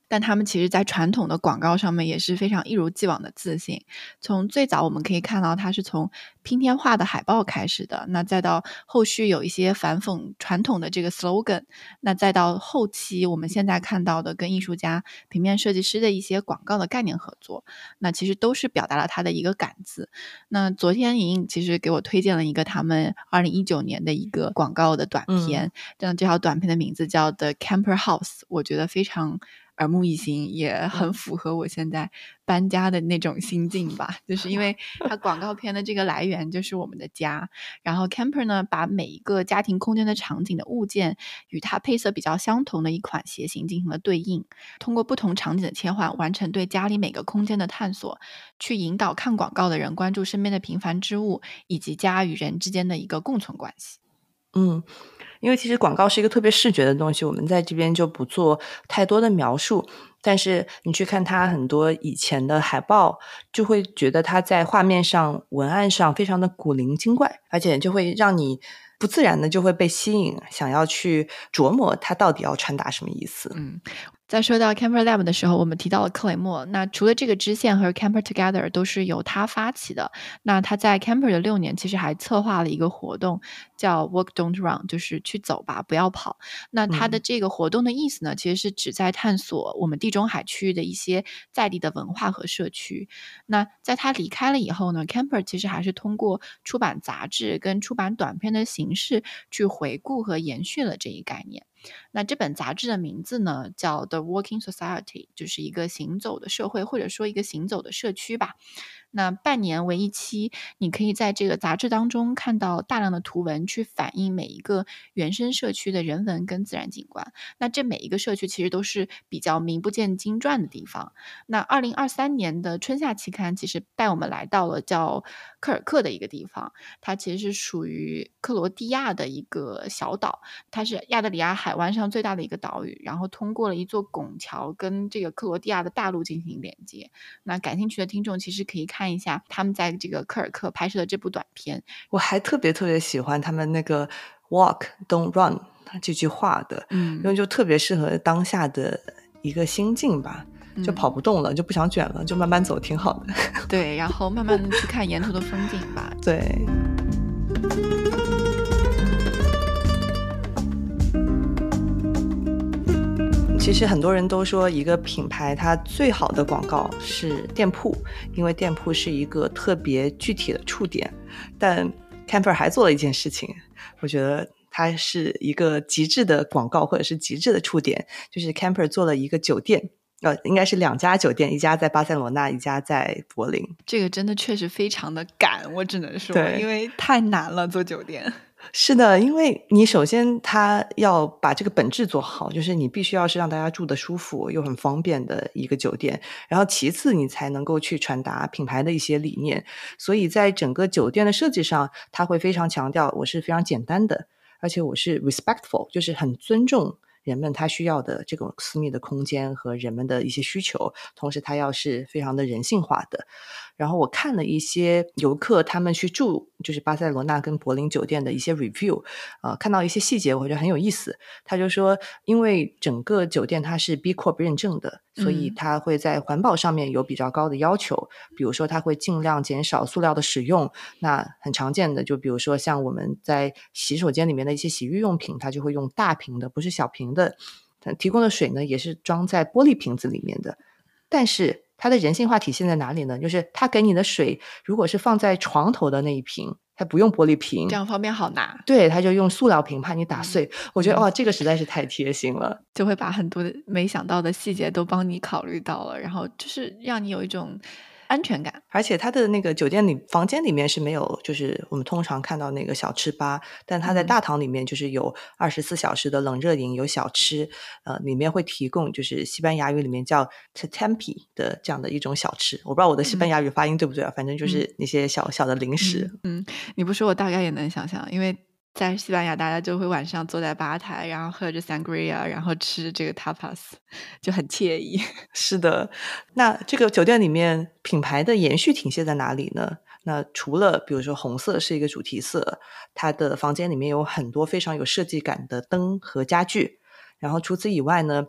但他们其实，在传统的广告上面也是非常一如既往的自信。从最早我们可以看到，它是从拼贴画的海报开始的，那再到后续有一些反讽传统的这个 slogan，那再到后期我们现在看到的跟艺术家、平面设计师的一些广告的概念合作，那其实都是表达了他的一个感字。那昨天莹莹其实给我推荐了一个他们二零一九年的一个广告的短片，这样这条短片的名字叫 The Camper House，我觉得非常。耳目一新，也很符合我现在搬家的那种心境吧。就是因为 [laughs] 它广告片的这个来源就是我们的家，然后 Camper 呢，把每一个家庭空间的场景的物件与它配色比较相同的一款鞋型进行了对应，通过不同场景的切换，完成对家里每个空间的探索，去引导看广告的人关注身边的平凡之物以及家与人之间的一个共存关系。嗯。因为其实广告是一个特别视觉的东西，我们在这边就不做太多的描述。但是你去看它很多以前的海报，就会觉得它在画面上、文案上非常的古灵精怪，而且就会让你不自然的就会被吸引，想要去琢磨它到底要传达什么意思。嗯。在说到 Camper Lab 的时候，我们提到了克雷默。那除了这个支线和 Camper Together 都是由他发起的，那他在 Camper 的六年，其实还策划了一个活动，叫 Walk Don't Run，就是去走吧，不要跑。那他的这个活动的意思呢，其实是旨在探索我们地中海区域的一些在地的文化和社区。那在他离开了以后呢，Camper 其实还是通过出版杂志跟出版短片的形式去回顾和延续了这一概念。那这本杂志的名字呢，叫 The Walking Society，就是一个行走的社会，或者说一个行走的社区吧。那半年为一期，你可以在这个杂志当中看到大量的图文，去反映每一个原生社区的人文跟自然景观。那这每一个社区其实都是比较名不见经传的地方。那二零二三年的春夏期刊其实带我们来到了叫科尔克的一个地方，它其实是属于克罗地亚的一个小岛，它是亚得里亚海湾上最大的一个岛屿，然后通过了一座拱桥跟这个克罗地亚的大陆进行连接。那感兴趣的听众其实可以看。一下他们在这个科尔克拍摄的这部短片，我还特别特别喜欢他们那个 “walk don't run” 这句话的，嗯，因为就特别适合当下的一个心境吧，就跑不动了，就不想卷了，就慢慢走，挺好的。[laughs] 对，然后慢慢的去看沿途的风景吧。对。其实很多人都说，一个品牌它最好的广告是店铺，因为店铺是一个特别具体的触点。但 Camper 还做了一件事情，我觉得它是一个极致的广告，或者是极致的触点，就是 Camper 做了一个酒店，呃，应该是两家酒店，一家在巴塞罗那，一家在柏林。这个真的确实非常的赶，我只能说，因为太难了做酒店。[laughs] 是的，因为你首先他要把这个本质做好，就是你必须要是让大家住的舒服又很方便的一个酒店，然后其次你才能够去传达品牌的一些理念。所以在整个酒店的设计上，他会非常强调我是非常简单的，而且我是 respectful，就是很尊重。人们他需要的这种私密的空间和人们的一些需求，同时它要是非常的人性化的。然后我看了一些游客他们去住就是巴塞罗那跟柏林酒店的一些 review，呃，看到一些细节，我觉得很有意思。他就说，因为整个酒店它是 B Corp 认证的，所以它会在环保上面有比较高的要求。比如说，它会尽量减少塑料的使用。那很常见的，就比如说像我们在洗手间里面的一些洗浴用品，它就会用大瓶的，不是小瓶的。提供的水呢，也是装在玻璃瓶子里面的。但是它的人性化体现在哪里呢？就是它给你的水，如果是放在床头的那一瓶，它不用玻璃瓶，这样方便好拿。对，它就用塑料瓶，怕你打碎。我觉得哇，这个实在是太贴心了，就会把很多的没想到的细节都帮你考虑到了，然后就是让你有一种。安全感，而且它的那个酒店里房间里面是没有，就是我们通常看到那个小吃吧，但它在大堂里面就是有二十四小时的冷热饮，有小吃，呃，里面会提供就是西班牙语里面叫 tempi 的这样的一种小吃，我不知道我的西班牙语发音对不对啊，反正就是那些小小的零食。嗯，你不说我大概也能想象，因为。在西班牙，大家就会晚上坐在吧台，然后喝着 sangria，然后吃这个 tapas，就很惬意。[laughs] 是的，那这个酒店里面品牌的延续体现在哪里呢？那除了比如说红色是一个主题色，它的房间里面有很多非常有设计感的灯和家具。然后除此以外呢，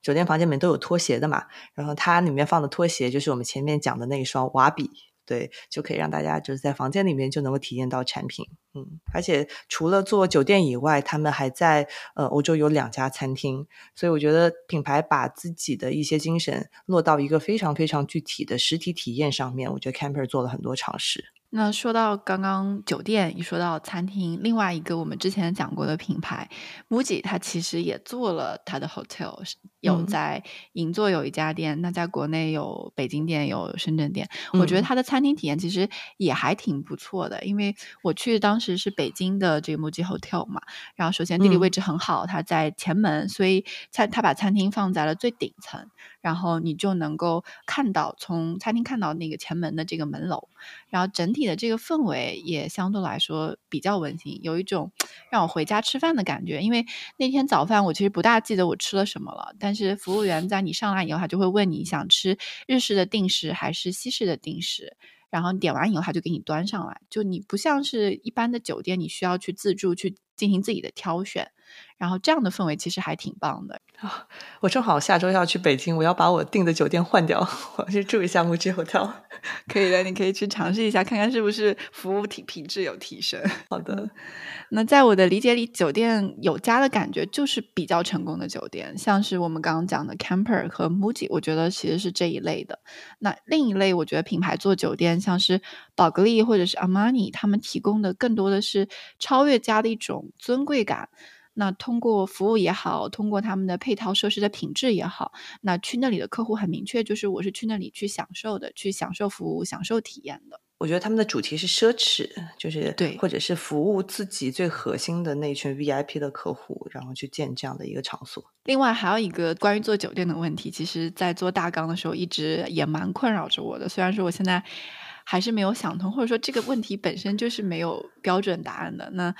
酒店房间里面都有拖鞋的嘛，然后它里面放的拖鞋就是我们前面讲的那一双瓦比。对，就可以让大家就是在房间里面就能够体验到产品，嗯，而且除了做酒店以外，他们还在呃欧洲有两家餐厅，所以我觉得品牌把自己的一些精神落到一个非常非常具体的实体体验上面，我觉得 Camper 做了很多尝试。那说到刚刚酒店，一说到餐厅，另外一个我们之前讲过的品牌 MUJI，它其实也做了它的 hotel，有在银座有一家店，那在国内有北京店，有深圳店。我觉得它的餐厅体验其实也还挺不错的，因为我去当时是北京的这个 MUJI hotel 嘛，然后首先地理位置很好，它在前门，所以餐它把餐厅放在了最顶层。然后你就能够看到从餐厅看到那个前门的这个门楼，然后整体的这个氛围也相对来说比较温馨，有一种 [smacks lips] 让我回家吃饭的感觉。因为那天早饭我其实不大记得我吃了什么了，但是服务员在你上来以后，他就会问你想吃日式的定食还是西式的定食，然后点完以后他就给你端上来，就你不像是一般的酒店，你需要去自助去进行自己的挑选。然后这样的氛围其实还挺棒的啊！我正好下周要去北京，我要把我订的酒店换掉，[laughs] 我要去住一下木之 hotel。[laughs] 可以的，你可以去尝试一下，看看是不是服务体品质有提升。好的，[laughs] 那在我的理解里，酒店有家的感觉就是比较成功的酒店，像是我们刚刚讲的 Camper 和 Muji，我觉得其实是这一类的。那另一类，我觉得品牌做酒店，像是宝格丽或者是 Armani，他们提供的更多的是超越家的一种尊贵感。那通过服务也好，通过他们的配套设施的品质也好，那去那里的客户很明确，就是我是去那里去享受的，去享受服务、享受体验的。我觉得他们的主题是奢侈，就是对，或者是服务自己最核心的那群 VIP 的客户，然后去建这样的一个场所。另外还有一个关于做酒店的问题，其实在做大纲的时候一直也蛮困扰着我的。虽然说我现在还是没有想通，或者说这个问题本身就是没有标准答案的。那。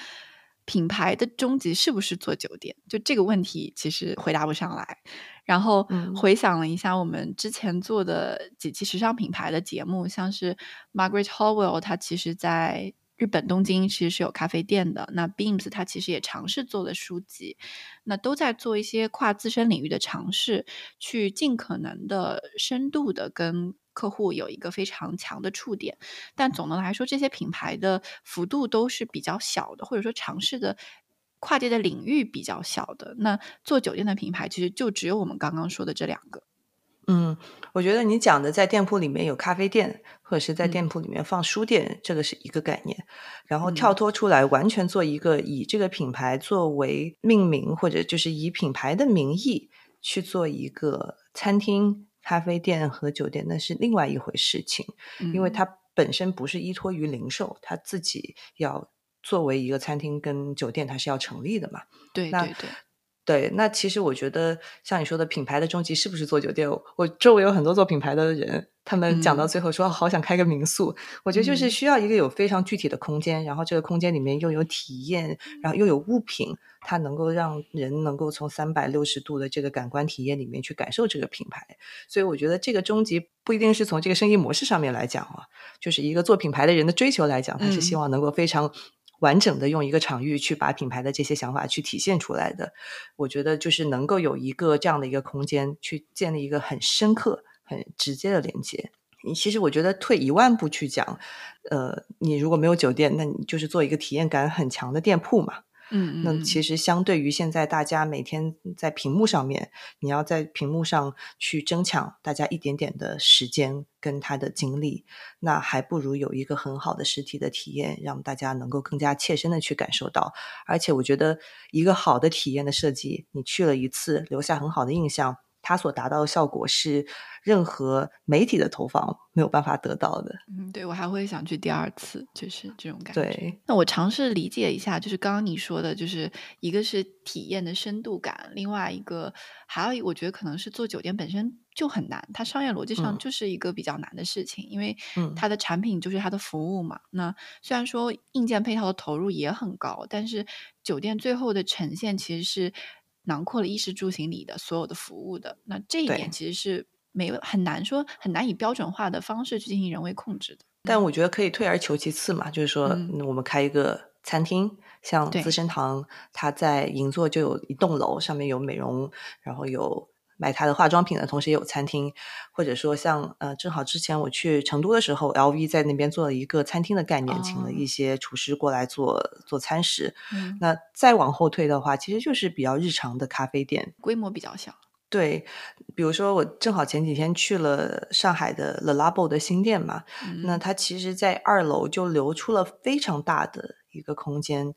品牌的终极是不是做酒店？就这个问题，其实回答不上来。然后回想了一下，我们之前做的几期时尚品牌的节目，像是 Margaret Howell，她其实在日本东京其实是有咖啡店的。那 Beams，它其实也尝试做了书籍，那都在做一些跨自身领域的尝试，去尽可能的深度的跟。客户有一个非常强的触点，但总的来说，这些品牌的幅度都是比较小的，或者说尝试的跨界的领域比较小的。那做酒店的品牌，其实就只有我们刚刚说的这两个。嗯，我觉得你讲的在店铺里面有咖啡店，或者是在店铺里面放书店，这个是一个概念。然后跳脱出来，完全做一个以这个品牌作为命名，或者就是以品牌的名义去做一个餐厅。咖啡店和酒店那是另外一回事情，因为它本身不是依托于零售，它自己要作为一个餐厅跟酒店，它是要成立的嘛。对对对。对，那其实我觉得像你说的，品牌的终极是不是做酒店？我周围有很多做品牌的人，他们讲到最后说好想开个民宿。我觉得就是需要一个有非常具体的空间，然后这个空间里面又有体验，然后又有物品，它能够让人能够从三百六十度的这个感官体验里面去感受这个品牌。所以我觉得这个终极不一定是从这个生意模式上面来讲啊，就是一个做品牌的人的追求来讲，他是希望能够非常。完整的用一个场域去把品牌的这些想法去体现出来的，我觉得就是能够有一个这样的一个空间，去建立一个很深刻、很直接的连接。你其实我觉得退一万步去讲，呃，你如果没有酒店，那你就是做一个体验感很强的店铺嘛。嗯，那其实相对于现在大家每天在屏幕上面，你要在屏幕上去争抢大家一点点的时间跟他的精力，那还不如有一个很好的实体的体验，让大家能够更加切身的去感受到。而且我觉得一个好的体验的设计，你去了一次，留下很好的印象。它所达到的效果是任何媒体的投放没有办法得到的。嗯，对我还会想去第二次，就是这种感觉。对，那我尝试理解一下，就是刚刚你说的，就是一个是体验的深度感，另外一个还有，我觉得可能是做酒店本身就很难，它商业逻辑上就是一个比较难的事情，因为它的产品就是它的服务嘛。那虽然说硬件配套的投入也很高，但是酒店最后的呈现其实是囊括了衣食住行里的所有的服务的。那这一点其实是没有很难说很难以标准化的方式去进行人为控制的。但我觉得可以退而求其次嘛，就是说我们开一个餐厅，像资生堂，它在银座就有一栋楼，上面有美容，然后有。买他的化妆品的同时也有餐厅，或者说像呃，正好之前我去成都的时候，LV 在那边做了一个餐厅的概念，请了一些厨师过来做做餐食。那再往后退的话，其实就是比较日常的咖啡店，规模比较小。对，比如说我正好前几天去了上海的 Le Labo 的新店嘛，那它其实，在二楼就留出了非常大的一个空间，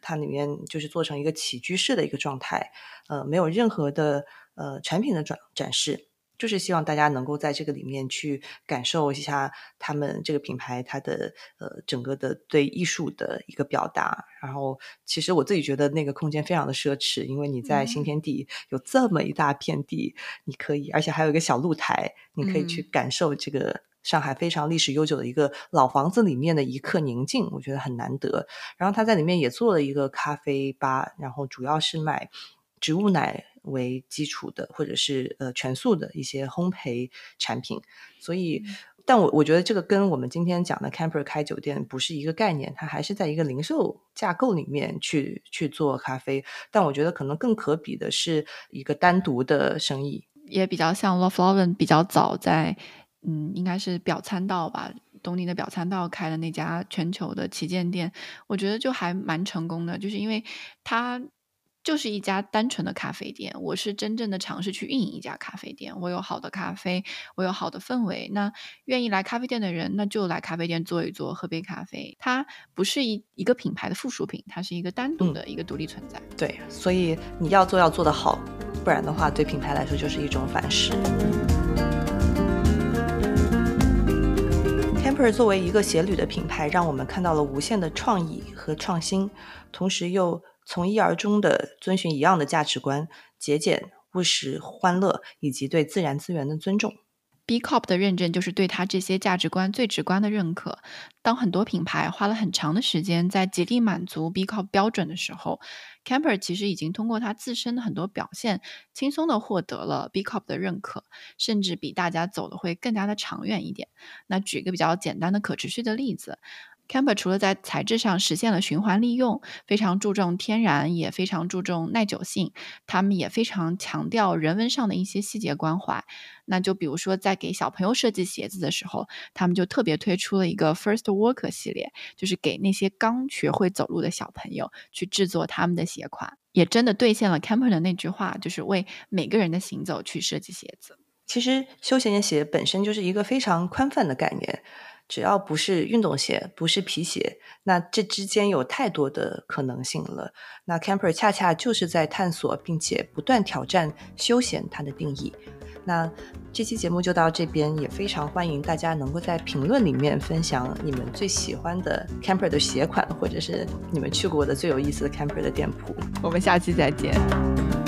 它里面就是做成一个起居室的一个状态，呃，没有任何的。呃，产品的展展示，就是希望大家能够在这个里面去感受一下他们这个品牌它的呃整个的对艺术的一个表达。然后，其实我自己觉得那个空间非常的奢侈，因为你在新天地有这么一大片地，你可以，而且还有一个小露台，你可以去感受这个上海非常历史悠久的一个老房子里面的一刻宁静，我觉得很难得。然后他在里面也做了一个咖啡吧，然后主要是卖植物奶。为基础的，或者是呃全素的一些烘焙产品，所以，但我我觉得这个跟我们今天讲的 Camper 开酒店不是一个概念，它还是在一个零售架构里面去去做咖啡，但我觉得可能更可比的是一个单独的生意，也比较像 Love Loven 比较早在嗯，应该是表参道吧，东宁的表参道开的那家全球的旗舰店，我觉得就还蛮成功的，就是因为它。就是一家单纯的咖啡店，我是真正的尝试去运营一家咖啡店。我有好的咖啡，我有好的氛围。那愿意来咖啡店的人，那就来咖啡店坐一坐，喝杯咖啡。它不是一一个品牌的附属品，它是一个单独的一个独立存在。对，所以你要做要做得好，不然的话，对品牌来说就是一种反噬。Camper 作为一个鞋履的品牌，让我们看到了无限的创意和创新，同时又。从一而终的遵循一样的价值观：节俭、务实、欢乐，以及对自然资源的尊重。B Corp 的认证就是对他这些价值观最直观的认可。当很多品牌花了很长的时间在极力满足 B Corp 标准的时候，Camper 其实已经通过他自身的很多表现，轻松的获得了 B Corp 的认可，甚至比大家走的会更加的长远一点。那举一个比较简单的可持续的例子。Camper 除了在材质上实现了循环利用，非常注重天然，也非常注重耐久性。他们也非常强调人文上的一些细节关怀。那就比如说，在给小朋友设计鞋子的时候，他们就特别推出了一个 First Walker 系列，就是给那些刚学会走路的小朋友去制作他们的鞋款，也真的兑现了 Camper 的那句话，就是为每个人的行走去设计鞋子。其实，休闲鞋本身就是一个非常宽泛的概念。只要不是运动鞋，不是皮鞋，那这之间有太多的可能性了。那 Camper 恰恰就是在探索，并且不断挑战休闲它的定义。那这期节目就到这边，也非常欢迎大家能够在评论里面分享你们最喜欢的 Camper 的鞋款，或者是你们去过的最有意思的 Camper 的店铺。我们下期再见。